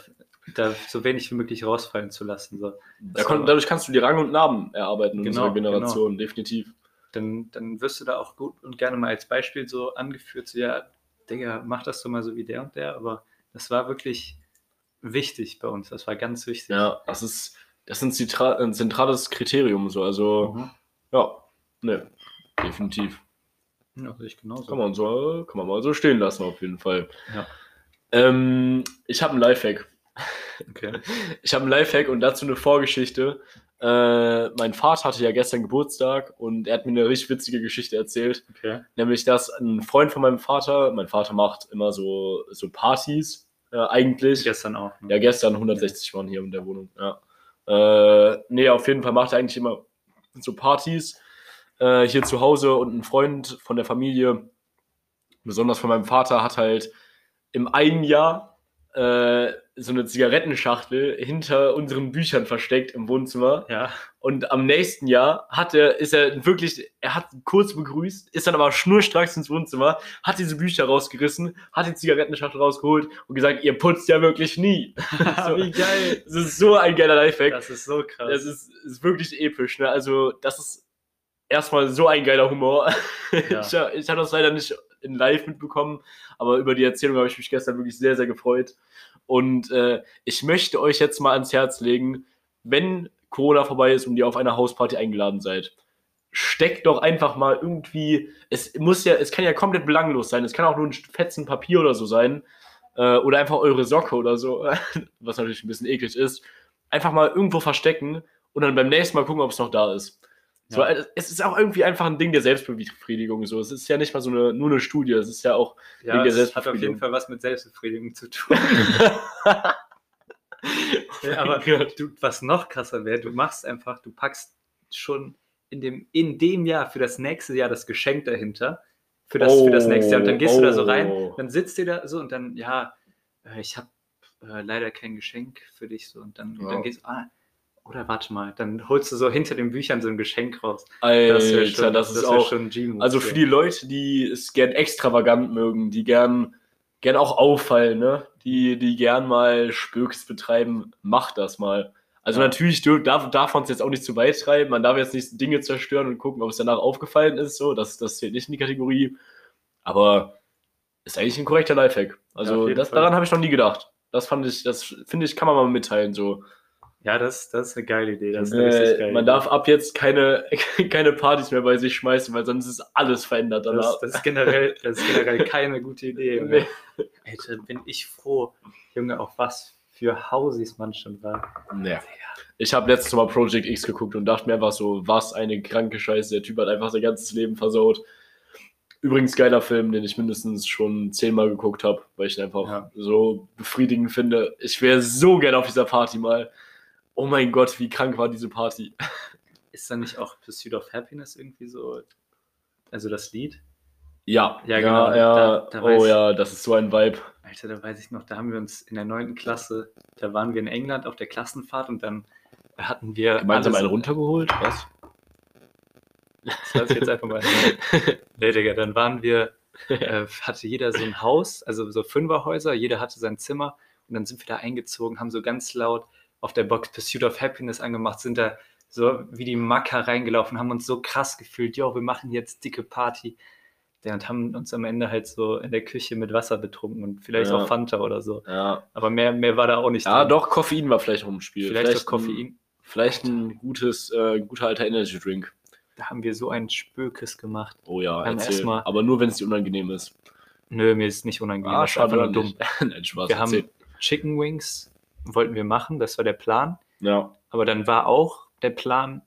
da so wenig wie möglich rausfallen zu lassen. So. Da kon, dadurch kannst du die Rang und Namen erarbeiten in Genau, unserer Generation, definitiv. Dann, dann wirst du da auch gut und gerne mal als Beispiel so angeführt, so, ja, Digga, mach das doch mal so wie der und der, aber das war wirklich wichtig bei uns, das war ganz wichtig. Ja, das ist, das ist ein, ein zentrales Kriterium, so. Also, Mhm. ja, ne, definitiv. Ja, sehe ich genauso. Kann man, so, kann man mal so stehen lassen, auf jeden Fall. Ja. Ähm, ich habe einen Lifehack. Okay. Ich habe einen Lifehack und dazu eine Vorgeschichte. Äh, mein Vater hatte ja gestern Geburtstag und er hat mir eine richtig witzige Geschichte erzählt. okay. Nämlich, dass ein Freund von meinem Vater, mein Vater macht immer so, so Partys, äh, eigentlich. Gestern auch. ne? Ja, gestern 160 waren hier in der Wohnung. Ja. Äh, nee, auf jeden Fall macht er eigentlich immer so Partys äh, hier zu Hause und ein Freund von der Familie, besonders von meinem Vater, hat halt im einen Jahr äh, so eine Zigarettenschachtel hinter unseren Büchern versteckt im Wohnzimmer. Ja, Und am nächsten Jahr hat er, ist er wirklich, er hat kurz begrüßt, ist dann aber schnurstracks ins Wohnzimmer, hat diese Bücher rausgerissen, hat die Zigarettenschachtel rausgeholt und gesagt, ihr putzt ja wirklich nie. So. wie geil. Das ist so ein geiler Lifehack. Das ist so krass. Das ist, ist wirklich episch. Ne? Also, das ist erstmal so ein geiler Humor. Ja. Ich, ich habe das leider nicht in live mitbekommen, aber über die Erzählung habe ich mich gestern wirklich sehr, sehr gefreut. Und äh, ich möchte euch jetzt mal ans Herz legen, wenn Corona vorbei ist und ihr auf einer Hausparty eingeladen seid, steckt doch einfach mal irgendwie, es muss ja, es kann ja komplett belanglos sein, es kann auch nur ein Fetzen Papier oder so sein, äh, oder einfach eure Socke oder so, was natürlich ein bisschen eklig ist, einfach mal irgendwo verstecken und dann beim nächsten Mal gucken, ob es noch da ist. So, Ja. also, es ist auch irgendwie einfach ein Ding der Selbstbefriedigung. So. Es ist ja nicht mal so eine, nur eine Studie, es ist ja auch ja, wegen der es hat auf Selbstbefriedigung. jeden Fall was mit Selbstbefriedigung zu tun. Ja, aber du, was noch krasser wäre, du machst einfach, du packst schon in dem, in dem Jahr für das nächste Jahr das Geschenk dahinter. Für das, für das nächste Jahr. Und dann gehst du da so rein, Oh. dann sitzt ihr da so und dann, ja, äh, ich habe äh, leider kein Geschenk für dich. So, und dann, und Ja. dann gehst du, ah, oder warte mal, dann holst du so hinter den Büchern so ein Geschenk raus. Alter, Das wäre das, schon, ist wär auch. schon G-Move. Also für die Leute, die es gern extravagant mögen, die gern, gern auch auffallen, ne? Die, die gern mal Spöks betreiben, macht das mal. Also Ja. natürlich darf, darf man es jetzt auch nicht zu weit treiben. Man darf jetzt nicht Dinge zerstören und gucken, ob es danach aufgefallen ist. So, das, das zählt nicht in die Kategorie. Aber ist eigentlich ein korrekter Lifehack. Ja, Also jeden das, daran habe ich noch nie gedacht. Das fand ich, das finde ich, kann man mal mitteilen. So. Ja, das, das ist eine geile Idee. Das ist eine Äh, geile man Idee. darf ab jetzt keine, keine Partys mehr bei sich schmeißen, weil sonst ist alles verändert. Das, das, ist generell, das ist generell keine gute Idee. Nee. Alter, bin ich froh, Junge, auf was für Hausis man schon war. Nee. Ich habe letztes Mal Project X geguckt und dachte mir einfach so, was eine kranke Scheiße. Der Typ hat einfach sein ganzes Leben versaut. Übrigens geiler Film, den ich mindestens schon zehnmal geguckt habe, weil ich ihn einfach Ja. so befriedigend finde. Ich wäre so gerne auf dieser Party mal. Oh mein Gott, wie krank war diese Party. Ist da nicht auch Pursuit of Happiness irgendwie so, also das Lied? Ja, Ja, genau, Ja, ja. da- da oh ich- ja, das ist so ein Vibe. Alter, da weiß ich noch, da haben wir uns in der neunten Klasse, da waren wir in England auf der Klassenfahrt und dann hatten wir Gemeinsam einen runtergeholt? Was? Das lass ich jetzt einfach mal. nee, Digga, dann waren wir, äh, hatte jeder so ein Haus, also so Fünferhäuser, jeder hatte sein Zimmer und dann sind wir da eingezogen, haben so ganz laut auf der Box Pursuit of Happiness angemacht, sind da so wie die Macker reingelaufen, haben uns so krass gefühlt, jo, wir machen jetzt dicke Party. Ja, und haben uns am Ende halt so in der Küche mit Wasser betrunken und vielleicht Ja. auch Fanta oder so. Ja. Aber mehr, mehr war da auch nicht Ja, drin. doch, Koffein war vielleicht auch im Spiel. Vielleicht, ein- Koffein. Vielleicht ein gutes, äh, guter alter Energy Drink. Da haben wir so ein Spökes gemacht. Oh ja, Beim erzähl. ersten Mal. Aber nur, wenn es dir unangenehm ist. Nö, mir ist nicht unangenehm. Ah, nur dumm. Nein, Spaß. Wir haben erzähl. Chicken Wings, wollten wir machen, das war der Plan. Ja. Aber dann war auch der Plan,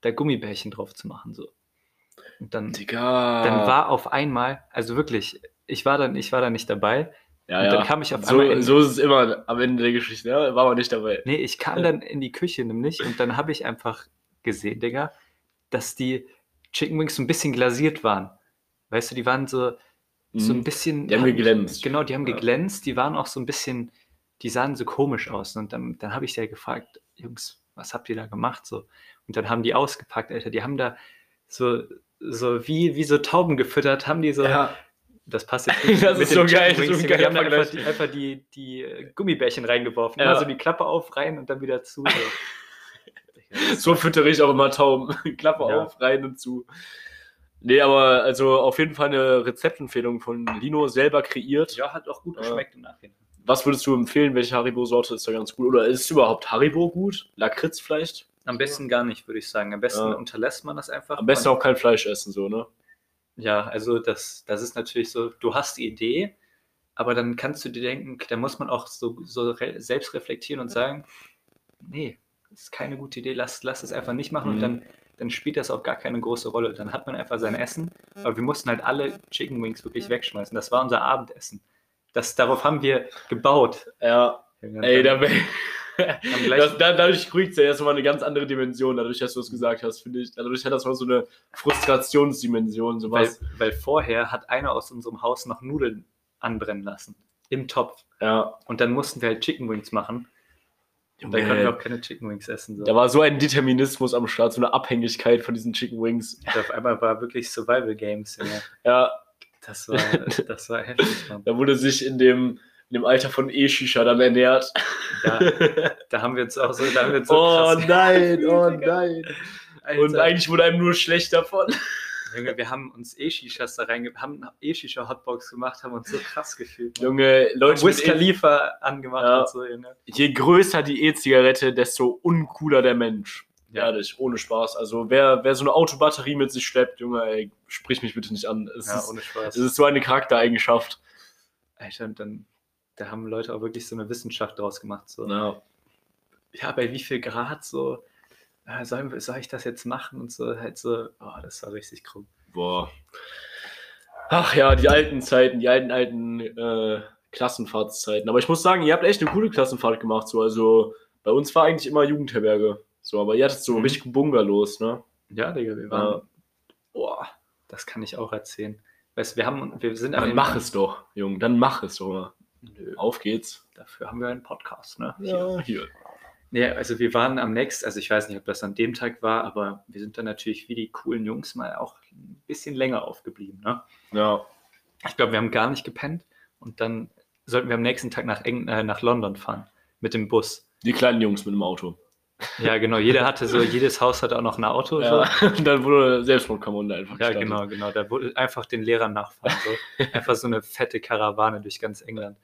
da Gummibärchen drauf zu machen. So. Und dann, Digga. dann war auf einmal, also wirklich, ich war dann, ich war da nicht dabei. ja, und ja. dann kam ich auf so, einmal in- so ist es immer am Ende der Geschichte. Ja? War man nicht dabei. Nee, ich kam dann in die Küche nämlich und dann habe ich einfach gesehen, Digga, dass die Chicken Wings so ein bisschen glasiert waren. Weißt du, die waren so, so ein Mhm. bisschen. Die haben geglänzt. Genau, die haben geglänzt, die waren auch so ein bisschen, die sahen so komisch aus. Und dann, dann habe ich ja gefragt, Jungs, was habt ihr da gemacht? So. Und dann haben die ausgepackt, Alter, die haben da so, so wie, wie so Tauben gefüttert, haben die so. Ja. Das passt jetzt nicht. Das mit ist so geil, so ein geiler die haben da einfach, Vergleich. die, einfach die, die äh, Gummibärchen reingeworfen. Ja. Also die Klappe auf, rein und dann wieder zu. So. So füttere ich auch immer Tauben. Klappe Ja. auf, rein und zu. Nee, aber also auf jeden Fall eine Rezeptempfehlung von Lino selber kreiert. ja, hat auch gut Ja. geschmeckt im Nachhinein. Was würdest du empfehlen? Welche Haribo-Sorte ist da ganz gut? Oder ist überhaupt Haribo gut? Lakritz vielleicht? Am besten gar nicht, würde ich sagen. Am besten Ja. unterlässt man das einfach. Am besten auch kein Fleisch essen, so, ne? Ja, also das, das ist natürlich so, du hast die Idee, aber dann kannst du dir denken, da muss man auch so, so re selbst reflektieren und sagen, nee, das ist keine gute Idee, lass, lass es einfach nicht machen Mhm. und dann, dann spielt das auch gar keine große Rolle. Dann hat man einfach sein Essen, aber wir mussten halt alle Chicken Wings wirklich wegschmeißen. Das war unser Abendessen. Das, darauf haben wir gebaut. Ja. Ey, da gleichen- das, da, dadurch kriegt es ja erstmal eine ganz andere Dimension, dadurch, dass du es gesagt hast, finde ich. Dadurch hat das mal so eine Frustrationsdimension, weil, sowas. weil vorher hat einer aus unserem Haus noch Nudeln anbrennen lassen. Im Topf. Ja. Und dann mussten wir halt Chicken Wings machen. Und dann konnten wir auch keine Chicken Wings essen. So. Da war so ein Determinismus am Start, so eine Abhängigkeit von diesen Chicken Wings. Und auf einmal war wirklich Survival Games. Junge. Ja, Das war, das war heftig, Mann. da wurde sich in dem, in dem Alter von E-Shisha dann ernährt. Da, da haben wir uns auch so, da haben wir uns so oh krass- nein, oh nein. Alter. Und eigentlich wurde einem nur schlecht davon. Junge, wir haben uns E-Shishas da reinge... haben E-Shisha-Hotbox gemacht, haben uns so krass gefühlt. Mann. Junge, Leute, Wiz e Khalifa angemacht Ja. und so, Junge. je größer die E-Zigarette, desto uncooler der Mensch. Ja. Ehrlich, ohne Spaß. Also wer, wer so eine Autobatterie mit sich schleppt, Junge, ey, sprich mich bitte nicht an. Es, Ja, ist, ohne Spaß. es ist so eine Charaktereigenschaft. Alter, und dann, da haben Leute auch wirklich so eine Wissenschaft draus gemacht. So. Ja. ja, bei wie viel Grad so, äh, soll, soll ich das jetzt machen und so, halt so, oh, das war richtig krumm. Boah. Ach ja, die alten Zeiten, die alten, alten äh, Klassenfahrtszeiten. Aber ich muss sagen, ihr habt echt eine coole Klassenfahrt gemacht. So. Also bei uns war eigentlich immer Jugendherberge. So, aber ihr hattet so Mhm. richtig Bungalows, ne? Ja, Digga, wir Ja. waren, boah, das kann ich auch erzählen. Weißt du, wir haben, wir sind an Dann mach es doch, Junge. Dann mach es doch mal. Nö, Auf geht's. dafür haben wir einen Podcast, ne? hier. Ja, also wir waren am nächsten, also ich weiß nicht, ob das an dem Tag war, aber wir sind dann natürlich wie die coolen Jungs mal auch ein bisschen länger aufgeblieben, ne? Ja. Ich glaube, wir haben gar nicht gepennt und dann sollten wir am nächsten Tag nach, Eng äh, nach London fahren mit dem Bus. Die kleinen Jungs mit dem Auto. Ja, genau. Jeder hatte so, jedes Haus hatte auch noch ein Auto. Ja. So. Und dann wurde Selbstmordkommande einfach Ja, gestartet. genau, genau. Da wurde einfach den Lehrern nachfahren. So. Einfach so eine fette Karawane durch ganz England.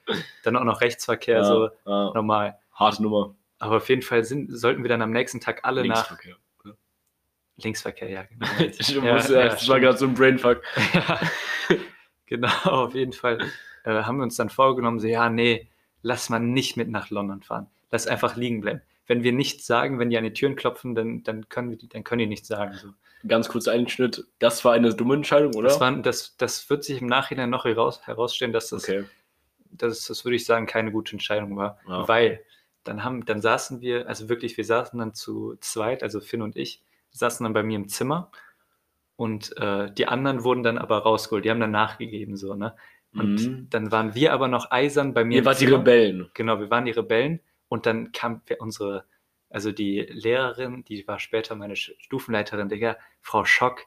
Dann auch noch Rechtsverkehr, Ja, so ja. normal. Harte Nummer. Aber auf jeden Fall sind, sollten wir dann am nächsten Tag alle nach Linksverkehr. Linksverkehr, ja, genau. Ich Ja, muss, ja, das war gerade so ein Brainfuck. Genau, auf jeden Fall äh, haben wir uns dann vorgenommen, so, ja, nee, lass mal nicht mit nach London fahren. Lass einfach liegen bleiben. Wenn wir nichts sagen, wenn die an die Türen klopfen, dann, dann, können, wir die, dann können die nichts sagen. So. Ganz kurzer Einschnitt. Das war eine dumme Entscheidung, oder? Das, waren, das, das wird sich im Nachhinein noch heraus, herausstellen, dass das, okay. das, das würde ich sagen, keine gute Entscheidung war. Ja. Weil dann, haben, dann saßen wir, also wirklich, wir saßen dann zu zweit, also Finn und ich, saßen dann bei mir im Zimmer und äh, die anderen wurden dann aber rausgeholt, die haben dann nachgegeben, so, ne? Und Mhm. dann waren wir aber noch eisern bei mir Ihr wart die. Rebellen. Genau, wir waren die Rebellen und dann kam unsere, also die Lehrerin, die war später meine Stufenleiterin, Digga, Frau Schock,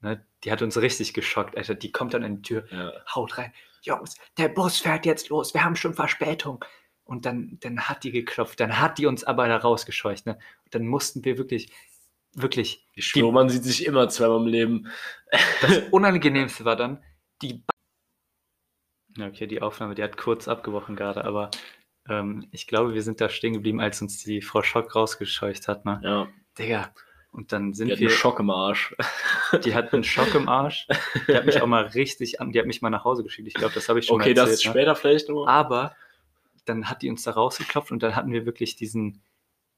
ne, die hat uns richtig geschockt, Alter. Die kommt dann in die Tür, Ja. haut rein, Jungs, der Bus fährt jetzt los, wir haben schon Verspätung. Und dann, dann hat die geklopft, dann hat die uns aber da rausgescheucht, ne? Und dann mussten wir wirklich, wirklich, Ich schwöre, man sieht sich immer zweimal im Leben. das Unangenehmste war dann, die. Okay, die Aufnahme, die hat kurz abgebrochen gerade, aber ähm, ich glaube, wir sind da stehen geblieben, als uns die Frau Schock rausgescheucht hat, ne? Ja, Digga. Und dann sind die hat wir. einen Schock im Arsch. Die hat einen Schock im Arsch. Die hat mich auch mal richtig an, die hat mich mal nach Hause geschickt. Ich glaube, das habe ich schon Okay, mal erzählt. das ne? später vielleicht noch. Aber dann hat die uns da rausgeklopft und dann hatten wir wirklich diesen,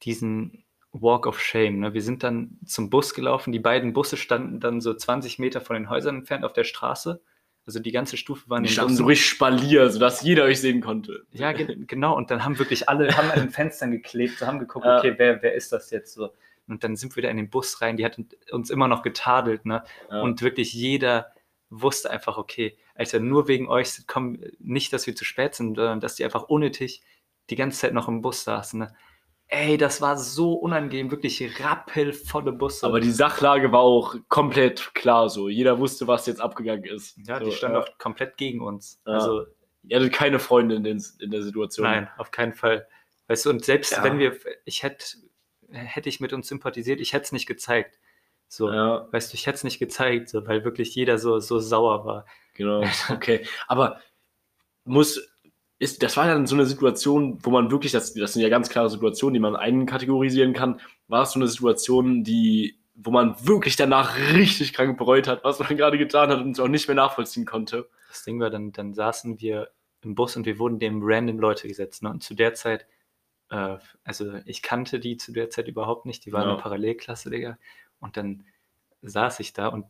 diesen Walk of Shame. Ne? Wir sind dann zum Bus gelaufen. Die beiden Busse standen dann so 20 Meter von den Häusern entfernt auf der Straße. Also die ganze Stufe war in Die den standen so richtig Spalier, sodass jeder euch sehen konnte. Ja, ge genau. Und dann haben wirklich alle haben an den Fenstern geklebt, so haben geguckt, Ja. okay, wer, wer ist das jetzt so? Und dann sind wir da in den Bus rein. Die hat uns immer noch getadelt, ne? Ja. Und wirklich jeder wusste einfach, okay, Alter, nur wegen euch kommen, nicht, dass wir zu spät sind, sondern dass die einfach unnötig die ganze Zeit noch im Bus saßen. Ne? Ey, das war so unangenehm, wirklich rappelvolle Busse. Aber die Sachlage war auch komplett klar so. Jeder wusste, was jetzt abgegangen ist. ja, die so, stand ja. auch komplett gegen uns. Ja. Also, Ihr hattet keine Freunde in, den, in der Situation. nein, auf keinen Fall. Weißt du, und selbst Ja. wenn wir, ich hätte, hätte ich mit uns sympathisiert, ich hätte es nicht gezeigt. So, Ja, weißt du, ich hätte es nicht gezeigt, so, weil wirklich jeder so, so sauer war. genau. Okay. Aber muss. Ist, das war dann so eine Situation, wo man wirklich, das, das sind ja ganz klare Situationen, die man einkategorisieren kann. War es so eine Situation, die, wo man wirklich danach richtig krank bereut hat, was man gerade getan hat und es auch nicht mehr nachvollziehen konnte? das Ding war, dann, dann saßen wir im Bus und wir wurden dem random Leute gesetzt. Ne? Und zu der Zeit, äh, also ich kannte die zu der Zeit überhaupt nicht, die waren Ja. eine Parallelklasse, Digga. Und dann saß ich da und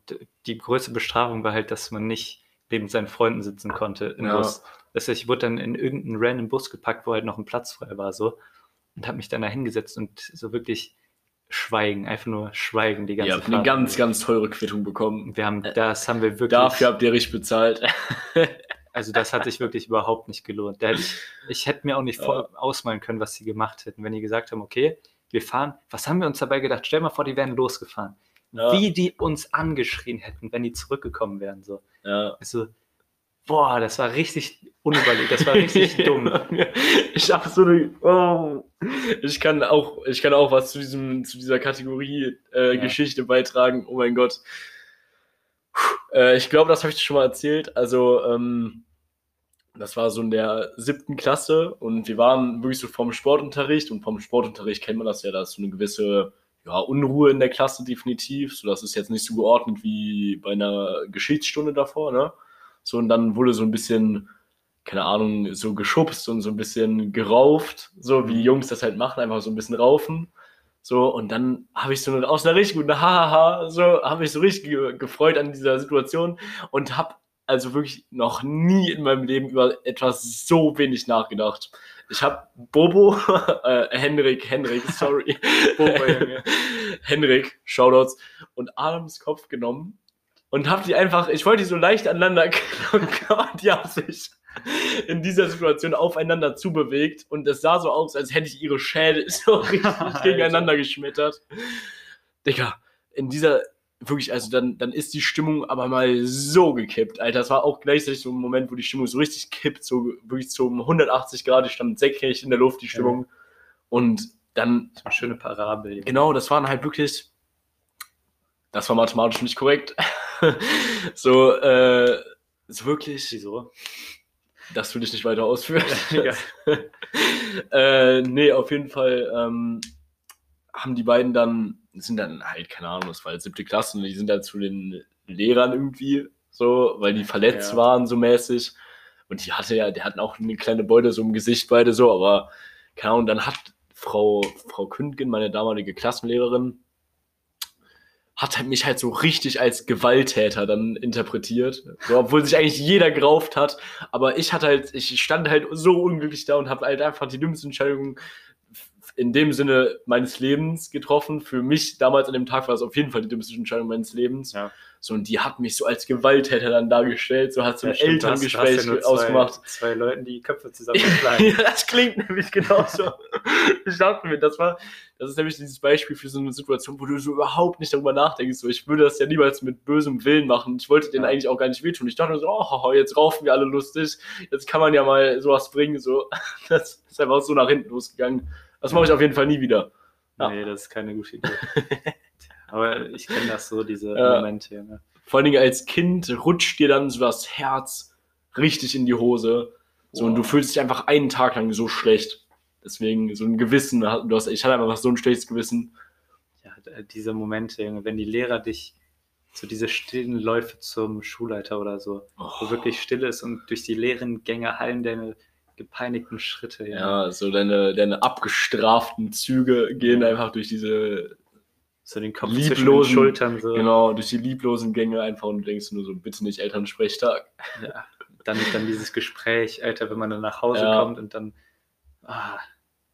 die größte Bestrafung war halt, dass man nicht neben seinen Freunden sitzen konnte im Ja. Bus. Das heißt, ich wurde dann in irgendeinen random Bus gepackt, wo halt noch ein Platz frei war, so. Und habe mich dann da hingesetzt und so wirklich schweigen, einfach nur schweigen die ganze Ihr habt eine Fahrt. ganz, ganz teure Quittung bekommen. Wir haben, das haben wir wirklich. Dafür habt ihr richtig bezahlt. Also das hat sich wirklich überhaupt nicht gelohnt. Hätte ich, ich hätte mir auch nicht vor, ausmalen können, was sie gemacht hätten, wenn die gesagt haben, okay, wir fahren. Was haben wir uns dabei gedacht? Stell mal vor, die wären losgefahren. Ja. Wie die uns angeschrien hätten, wenn die zurückgekommen wären. So. Ja. Also, boah, das war richtig unüberlegt, das war richtig dumm. Ich habe so eine. Oh. Ich kann auch, ich kann auch was zu diesem, zu dieser Kategorie äh, Ja. Geschichte beitragen. Oh mein Gott. Äh, ich glaube, das habe ich dir schon mal erzählt. Also, ähm, das war so in der siebten Klasse und wir waren wirklich so vom Sportunterricht und vom Sportunterricht kennt man das ja, da ist so eine gewisse ja, Unruhe in der Klasse definitiv. So, das ist jetzt nicht so geordnet wie bei einer Geschichtsstunde davor, ne? So, und dann wurde so ein bisschen, keine Ahnung, so geschubst und so ein bisschen gerauft, so wie Jungs das halt machen, einfach so ein bisschen raufen. So, und dann habe ich so eine, aus einer richtig guten Hahaha, so, habe ich so richtig ge gefreut an dieser Situation und habe also wirklich noch nie in meinem Leben über etwas so wenig nachgedacht. Ich habe Bobo, äh, Henrik, Henrik, sorry, Bobo. Henrik, Shoutouts, und Adams Kopf genommen und habe die einfach, ich wollte die so leicht aneinander und die haben sich in dieser Situation aufeinander zubewegt und es sah so aus, als hätte ich ihre Schädel so richtig gegeneinander geschmettert. Digga, in dieser, wirklich, also dann, dann ist die Stimmung aber mal so gekippt, Alter. Das war auch gleichzeitig so ein Moment, wo die Stimmung so richtig kippt, so wirklich zum 180 Grad, ich stand senkrecht in der Luft, die Stimmung. Und dann So eine schöne Parabel. Genau, das waren halt wirklich, das war mathematisch nicht korrekt. so, äh, so wirklich, Wieso? Das will ich nicht weiter ausführen. Egal. äh, nee, auf jeden Fall ähm, haben die beiden dann, sind dann halt, keine Ahnung, das war halt siebte Klasse und die sind dann zu den Lehrern irgendwie so, weil die verletzt Ja. waren so mäßig. Und die hatte ja, die hatten auch eine kleine Beute so im Gesicht beide so, aber keine Ahnung, dann hat Frau, Frau Kündgen, meine damalige Klassenlehrerin, hat halt mich halt so richtig als Gewalttäter dann interpretiert. So, obwohl sich eigentlich jeder gerauft hat. Aber ich hatte halt, ich stand halt so unglücklich da und habe halt einfach die dümmste Entscheidung in dem Sinne meines Lebens getroffen. Für mich damals an dem Tag war es auf jeden Fall die dümmste Entscheidung meines Lebens. Ja. So, und die hat mich so als Gewalttäter dann dargestellt, so hat so ein Ja, stimmt, du hast- hast Elterngespräch ja zwei, ausgemacht. Zwei Leuten, die Köpfe zusammenschlagen. ja, das klingt nämlich genauso. ich dachte mir, das war, das ist nämlich dieses Beispiel für so eine Situation, wo du so überhaupt nicht darüber nachdenkst. So, ich würde das ja niemals mit bösem Willen machen. Ich wollte denen eigentlich auch gar nicht wehtun. Ich dachte mir so, oh, jetzt raufen wir alle lustig. Jetzt kann man ja mal sowas bringen. So, das ist einfach so nach hinten losgegangen. Das mache ich auf jeden Fall nie wieder. Ja. Nee, das ist keine gute Idee. Aber ich kenne das so, diese Ja. Momente. Junge. Vor allen Dingen als Kind rutscht dir dann so das Herz richtig in die Hose. So, und du Wow. fühlst dich einfach einen Tag lang so schlecht. Deswegen so ein Gewissen. Du hast, ich hatte einfach so ein schlechtes Gewissen. Ja, d- diese Momente, Junge, wenn die Lehrer dich so diese stillen Läufe zum Schulleiter oder so, wo Oh, wirklich still ist und durch die leeren Gänge hallen deine gepeinigten Schritte. Junge. ja, so deine, deine abgestraften Züge gehen einfach durch diese, So den Kopf zwischen den Lieblosen, Schultern so. genau, durch die lieblosen Gänge einfach und du denkst nur so, bitte nicht Elternsprechtag. Ja. Dann, dann dieses Gespräch, Alter, wenn man dann nach Hause Ja. kommt und dann, ah,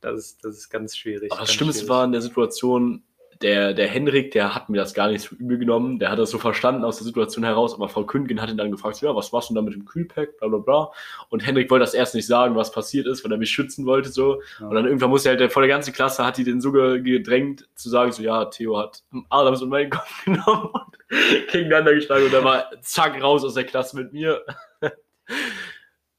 das ist, das ist ganz schwierig. Aber das Schlimmste war in der Situation, der, der Henrik, der hat mir das gar nicht so übel genommen. Der hat das so verstanden aus der Situation heraus. Aber Frau Kündgen hat ihn dann gefragt, ja, was machst du denn da mit dem Kühlpack, bla bla bla. Und Henrik wollte das erst nicht sagen, was passiert ist, weil er mich schützen wollte so. Ja. Und dann irgendwann musste er halt, vor der ganzen Klasse hat die den so ge- gedrängt, zu sagen, so, ja, Theo hat Adams und meinen Kopf genommen und gegeneinander geschlagen und er war zack raus aus der Klasse mit mir.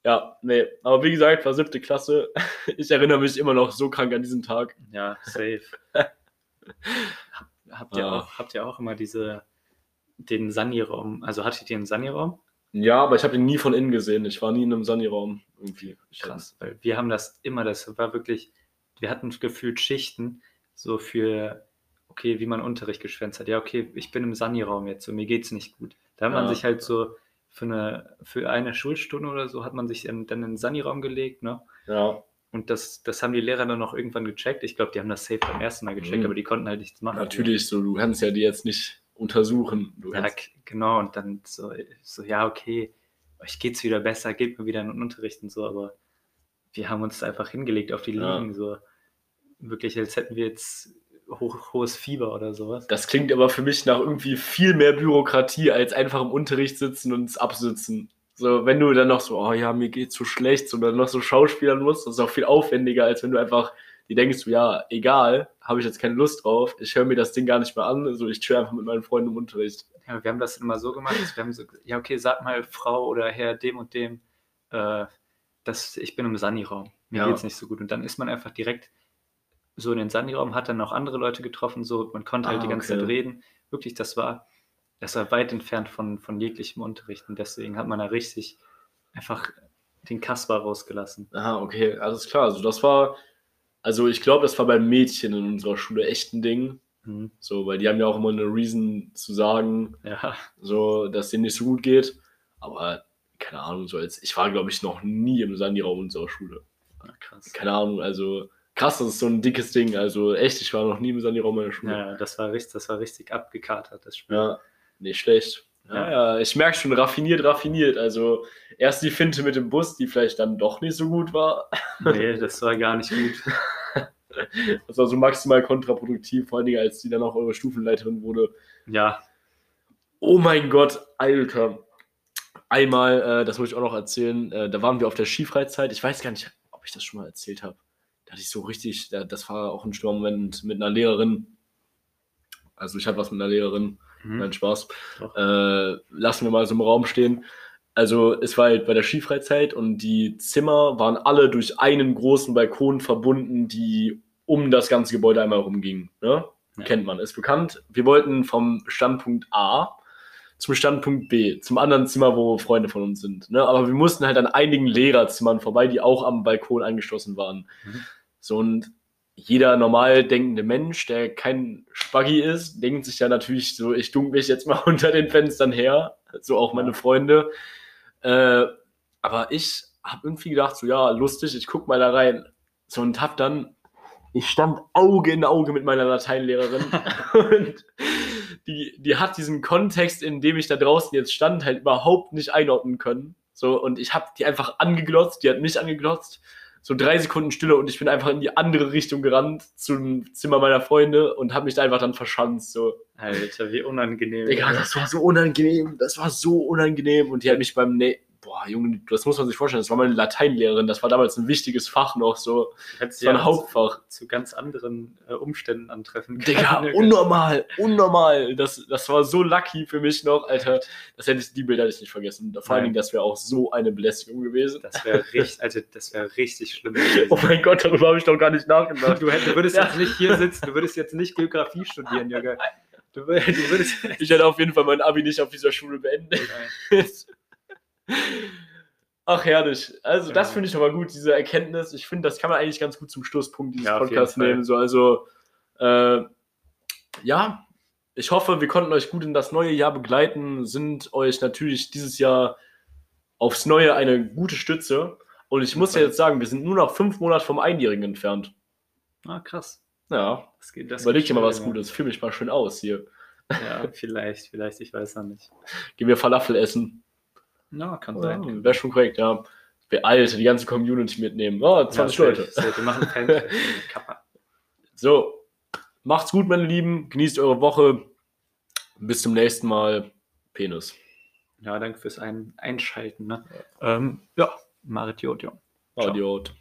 ja, nee, aber wie gesagt, war siebte Klasse. Ich erinnere mich immer noch so krank an diesen Tag. Ja, safe. Hab- habt, ihr Ah. auch, habt ihr auch immer diese, den Sani-Raum, also hattet ihr einen Sani-Raum? Ja, aber ich habe ihn nie von innen gesehen. Ich war nie in einem Sunny-Raum irgendwie. Krass, weil wir haben das immer, das war wirklich, wir hatten gefühlt Schichten, so für, okay, wie man Unterricht geschwänzt hat. Ja, okay, ich bin im Sani-Raum jetzt und mir geht's nicht gut. Da hat man Ja. sich halt so für eine, für eine Schulstunde oder so hat man sich dann, dann in den Sani-Raum gelegt, ne? Ja, Und das, das haben die Lehrer dann auch irgendwann gecheckt. Ich glaube, die haben das safe beim ersten Mal gecheckt, Mhm. aber die konnten halt nichts machen. natürlich, so, du kannst ja die jetzt nicht untersuchen. Du Ja, genau. Und dann so, so, ja, okay, euch geht's wieder besser, geht mir wieder in den Unterricht und so, aber wir haben uns einfach hingelegt auf die Ja. Liegen, so wirklich, als hätten wir jetzt hoch, hohes Fieber oder sowas. das klingt aber für mich nach irgendwie viel mehr Bürokratie, als einfach im Unterricht sitzen und es absitzen. So, wenn du dann noch so, oh ja, mir geht's so schlecht, und dann noch so schauspielern musst, das ist auch viel aufwendiger, als wenn du einfach die denkst, du, ja, egal, habe ich jetzt keine Lust drauf, ich höre mir das Ding gar nicht mehr an, also ich chill einfach mit meinen Freunden im Unterricht. Ja, wir haben das immer so gemacht, dass wir haben so, ja, okay, sag mal Frau oder Herr dem und dem, äh, dass ich bin im Sani-Raum. Mir Ja. geht's nicht so gut. Und dann ist man einfach direkt so in den Sani-Raum, hat dann noch andere Leute getroffen, so, man konnte halt Ah, die ganze okay. Zeit reden. Wirklich, das war, das war weit entfernt von, von jeglichem Unterricht. Und deswegen hat man da richtig einfach den Kasper rausgelassen. Aha, okay, alles klar. Also das war, also ich glaube, das war bei Mädchen in unserer Schule echt ein Ding. Mhm. So, weil die haben ja auch immer eine Reason zu sagen, Ja, so, dass denen nicht so gut geht. Aber keine Ahnung, so als ich war, glaube ich, noch nie im Sandi-Raum unserer Schule. ja, krass. Keine Ahnung, also krass, das ist so ein dickes Ding. Also echt, ich war noch nie im Sandi-Raum meiner Schule. Ja, das war richtig, das war richtig abgekatert, das Spiel. Ja, nicht schlecht. Ja, Ja. ich merke schon, raffiniert, raffiniert. Also erst die Finte mit dem Bus, die vielleicht dann doch nicht so gut war. Nee, das war gar nicht gut. Das war so maximal kontraproduktiv, vor allen Dingen, als die dann auch eure Stufenleiterin wurde. Ja, Oh mein Gott, Alter. Einmal, äh, das muss ich auch noch erzählen, äh, da waren wir auf der Skifreizeit. Ich weiß gar nicht, ob ich das schon mal erzählt habe. Da hatte ich so richtig, da, das war auch ein Sturmmoment mit einer Lehrerin. Also ich hatte was mit einer Lehrerin, mhm. nein, Spaß. Äh, lassen wir mal so im Raum stehen. Also es war halt bei der Skifreizeit und die Zimmer waren alle durch einen großen Balkon verbunden, die um das ganze Gebäude einmal rumgingen. Ne? Ja. Kennt man, ist bekannt. Wir wollten vom Standpunkt A zum Standpunkt B, zum anderen Zimmer, wo Freunde von uns sind. Ne? Aber wir mussten halt an einigen Lehrerzimmern vorbei, die auch am Balkon angeschlossen waren. Mhm. So und jeder normal denkende Mensch, der kein Spaggi ist, denkt sich ja natürlich so, ich duck mich jetzt mal unter den Fenstern her. So auch meine. Freunde. Äh, aber ich habe irgendwie gedacht, so ja, lustig, ich guck mal da rein. So und hab dann, ich stand Auge in Auge mit meiner Lateinlehrerin und die, die hat diesen Kontext, in dem ich da draußen jetzt stand, halt überhaupt nicht einordnen können. So, und ich habe die einfach angeglotzt, die hat mich angeglotzt. So drei Sekunden Stille und ich bin einfach in die andere Richtung gerannt zum Zimmer meiner Freunde und habe mich da einfach dann verschanzt. So, Alter, wie unangenehm. Digga, das war so unangenehm, das war so unangenehm. Und die hat mich beim, ne boah, Junge, das muss man sich vorstellen, das war meine Lateinlehrerin, das war damals ein wichtiges Fach noch so. Das war ein Hauptfach. zu ganz anderen äh, Umständen antreffen Digga, unnormal, unnormal. Das, das war so lucky für mich noch, Alter. Das hätte ich, die Bilder hätte ich nicht vergessen. Vor allen Nein. Dingen, das wäre auch so eine Belästigung gewesen. Das wäre richtig, also das wäre richtig schlimm gewesen. Oh mein Gott, darüber habe ich doch gar nicht nachgedacht. Du, hätt- du würdest Ja. jetzt nicht hier sitzen, du würdest jetzt nicht Geografie studieren, Junge. Du, du würdest. Ich hätte auf jeden Fall mein Abi nicht auf dieser Schule beendet. Ach, herrlich. Also, das finde ich nochmal gut, diese Erkenntnis. Ich finde, das kann man eigentlich ganz gut zum Schlusspunkt dieses Ja, Podcasts nehmen. So, also, äh, ja, ich hoffe, wir konnten euch gut in das neue Jahr begleiten, sind euch natürlich dieses Jahr aufs Neue eine gute Stütze. Und ich muss ja jetzt sagen, wir sind nur noch fünf Monate vom Einjährigen entfernt. Ah, krass. Ja, Das geht, das überleg dir mal was. Gutes. Fühl mich mal schön aus hier. Ja, vielleicht, vielleicht, ich weiß noch nicht. Gehen wir Falafel essen. Na, kann Ja, sein. Wäre schon korrekt, ja. Wir Alter, die ganze Community mitnehmen. Oh, 20 Ja, Leute. safe. Wir machen Fan Kappa. So, macht's gut, meine Lieben. Genießt eure Woche. Bis zum nächsten Mal. Penis. Ja, danke fürs Ein Einschalten. Ne? Ähm, ja, Marit Jod, Ciao. Adiot.